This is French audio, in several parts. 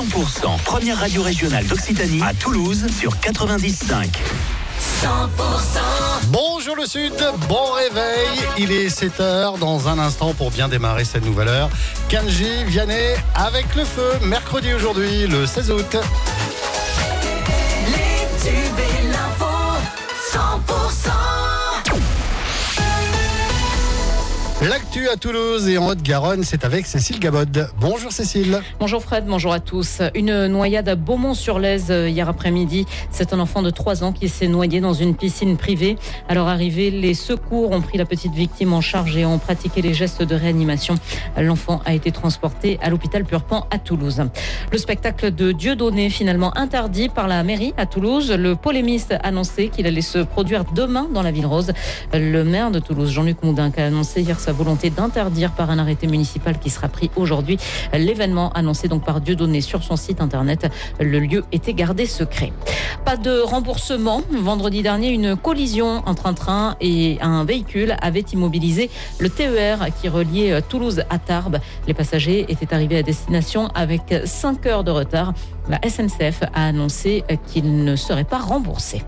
100%, première radio régionale d'Occitanie à Toulouse sur 95. 100% Bonjour le Sud, bon réveil. Il est 7h dans un instant pour bien démarrer cette nouvelle heure. Kanji, Vianney avec le feu, mercredi aujourd'hui, le 16 août. L'actu à Toulouse et en Haute-Garonne, c'est avec Cécile Gabod. Bonjour Cécile. Bonjour Fred, bonjour à tous. Une noyade à Beaumont-sur-Lèze euh, hier après-midi. C'est un enfant de 3 ans qui s'est noyé dans une piscine privée. À leur arrivée, les secours ont pris la petite victime en charge et ont pratiqué les gestes de réanimation. L'enfant a été transporté à l'hôpital Purpan à Toulouse. Le spectacle de Dieudonné, finalement interdit par la mairie à Toulouse. Le polémiste a annoncé qu'il allait se produire demain dans la ville rose. Le maire de Toulouse, Jean-Luc Moudin, a annoncé hier sa volonté d'interdire par un arrêté municipal qui sera pris aujourd'hui l'événement annoncé donc par Dieudonné sur son site internet. Le lieu était gardé secret. Pas de remboursement. Vendredi dernier, une collision entre un train et un véhicule avait immobilisé le TER qui reliait Toulouse à Tarbes. Les passagers étaient arrivés à destination avec 5 heures de retard. La SNCF a annoncé qu'ils ne seraient pas remboursés.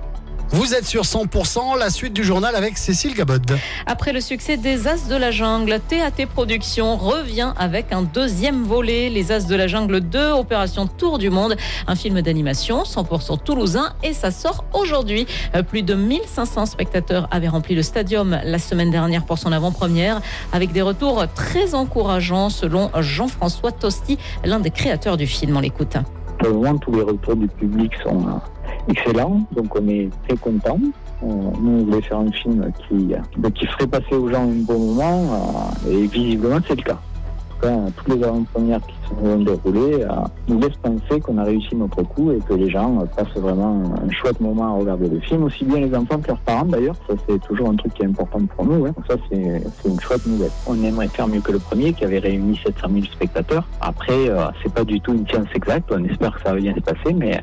Vous êtes sur 100%, la suite du journal avec Cécile Gabod. Après le succès des As de la Jungle, TAT Productions revient avec un deuxième volet, Les As de la Jungle 2, Opération Tour du Monde, un film d'animation 100% toulousain et ça sort aujourd'hui. Euh, Plus de 1500 spectateurs avaient rempli le stadium la semaine dernière pour son avant-première avec des retours très encourageants selon Jean-François Tosti, l'un des créateurs du film. On l'écoute. Tous les retours du public sont euh, excellents, donc on est très contents. On- Nous, on voulait faire un film qui, euh, qui ferait passer aux gens un bon moment, euh, et visiblement, c'est le cas. Cas, toutes les avant-premières qui se sont déroulées euh, nous laissent penser qu'on a réussi notre coup et que les gens euh, passent vraiment un chouette moment à regarder le film, aussi bien les enfants que leurs parents d'ailleurs. Ça, c'est toujours un truc qui est important pour nous. hein. Ça, c'est c'est une chouette nouvelle. On aimerait faire mieux que le premier qui avait réuni 700 000 spectateurs. Après, euh, c'est pas du tout une science exacte. On espère que ça va bien se passer, mais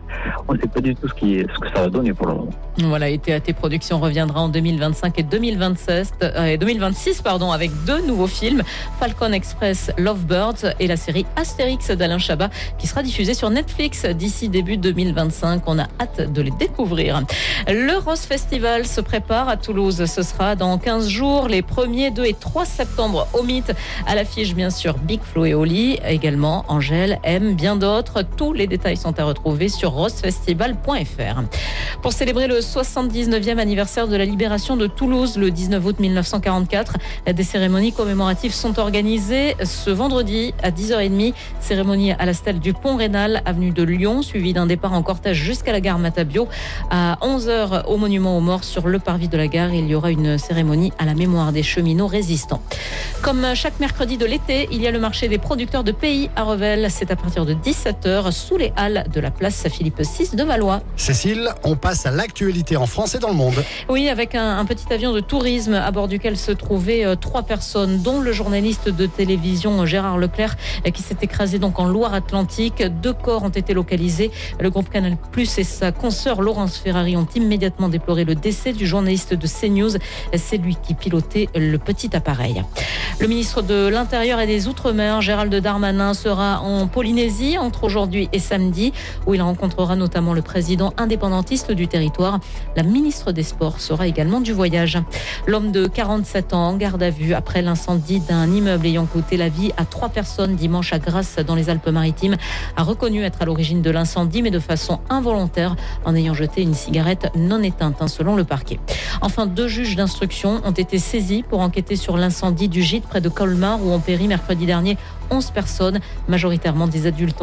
on ne sait pas du tout ce, qui, ce que ça va donner pour le moment. Voilà, et TAT Productions reviendra en 2025 et 2026, euh, et 2026 pardon, avec deux nouveaux films, Falcon Express Lovebirds et la série Astérix d'Alain Chabat qui sera diffusée sur Netflix d'ici début 2025. On a hâte de les découvrir. Le Rose Festival se prépare à Toulouse. Ce sera dans 15 jours, les 1er, 2 et 3 septembre au Mythe. À l'affiche, bien sûr, Big Flo et Oli, également Angèle, M, bien d'autres. Tous les détails sont à retrouver sur rosefestival.fr. Pour célébrer le 79e anniversaire de la libération de Toulouse le 19 août 1944, des cérémonies commémoratives sont organisées ce vendredi à 10h30. Cérémonie à la stèle du Pont Rénal, avenue de Lyon, suivie d'un départ en cortège jusqu'à la gare Matabio. À 11h au monument aux morts sur le parvis de la gare, il y aura une cérémonie à la mémoire des cheminots résistants. Comme chaque mercredi de l'été, il y a le marché des producteurs de pays à Revel. C'est à partir de 17h sous les halles de la place Philippe VI de Valois. Cécile, on passe à l'actualité en France et dans le monde. Oui, avec un, un petit avion de tourisme à bord duquel se trouvaient euh, trois personnes, dont le journaliste de télévision Gérard Leclerc, euh, qui s'est écrasé donc en Loire-Atlantique. Deux corps ont été localisés. Le groupe Canal Plus et sa consoeur Laurence Ferrari ont immédiatement déploré le décès du journaliste de CNews. C'est lui qui pilotait le petit appareil. Le ministre de l'Intérieur et des Outre-mer, Gérald Darmanin, sera en Polynésie entre aujourd'hui et samedi, où il rencontrera notamment le président indépendantiste du territoire. La ministre des Sports sera également du voyage. L'homme de 47 ans en garde à vue après l'incendie d'un immeuble ayant coûté la vie à trois personnes dimanche à Grasse dans les Alpes-Maritimes a reconnu être à l'origine de l'incendie, mais de façon involontaire en ayant jeté une cigarette non éteinte, hein, selon le parquet. Enfin, deux juges d'instruction ont été saisis pour enquêter sur l'incendie du gîte près de Colmar où ont péri mercredi dernier 11 personnes, majoritairement des adultes.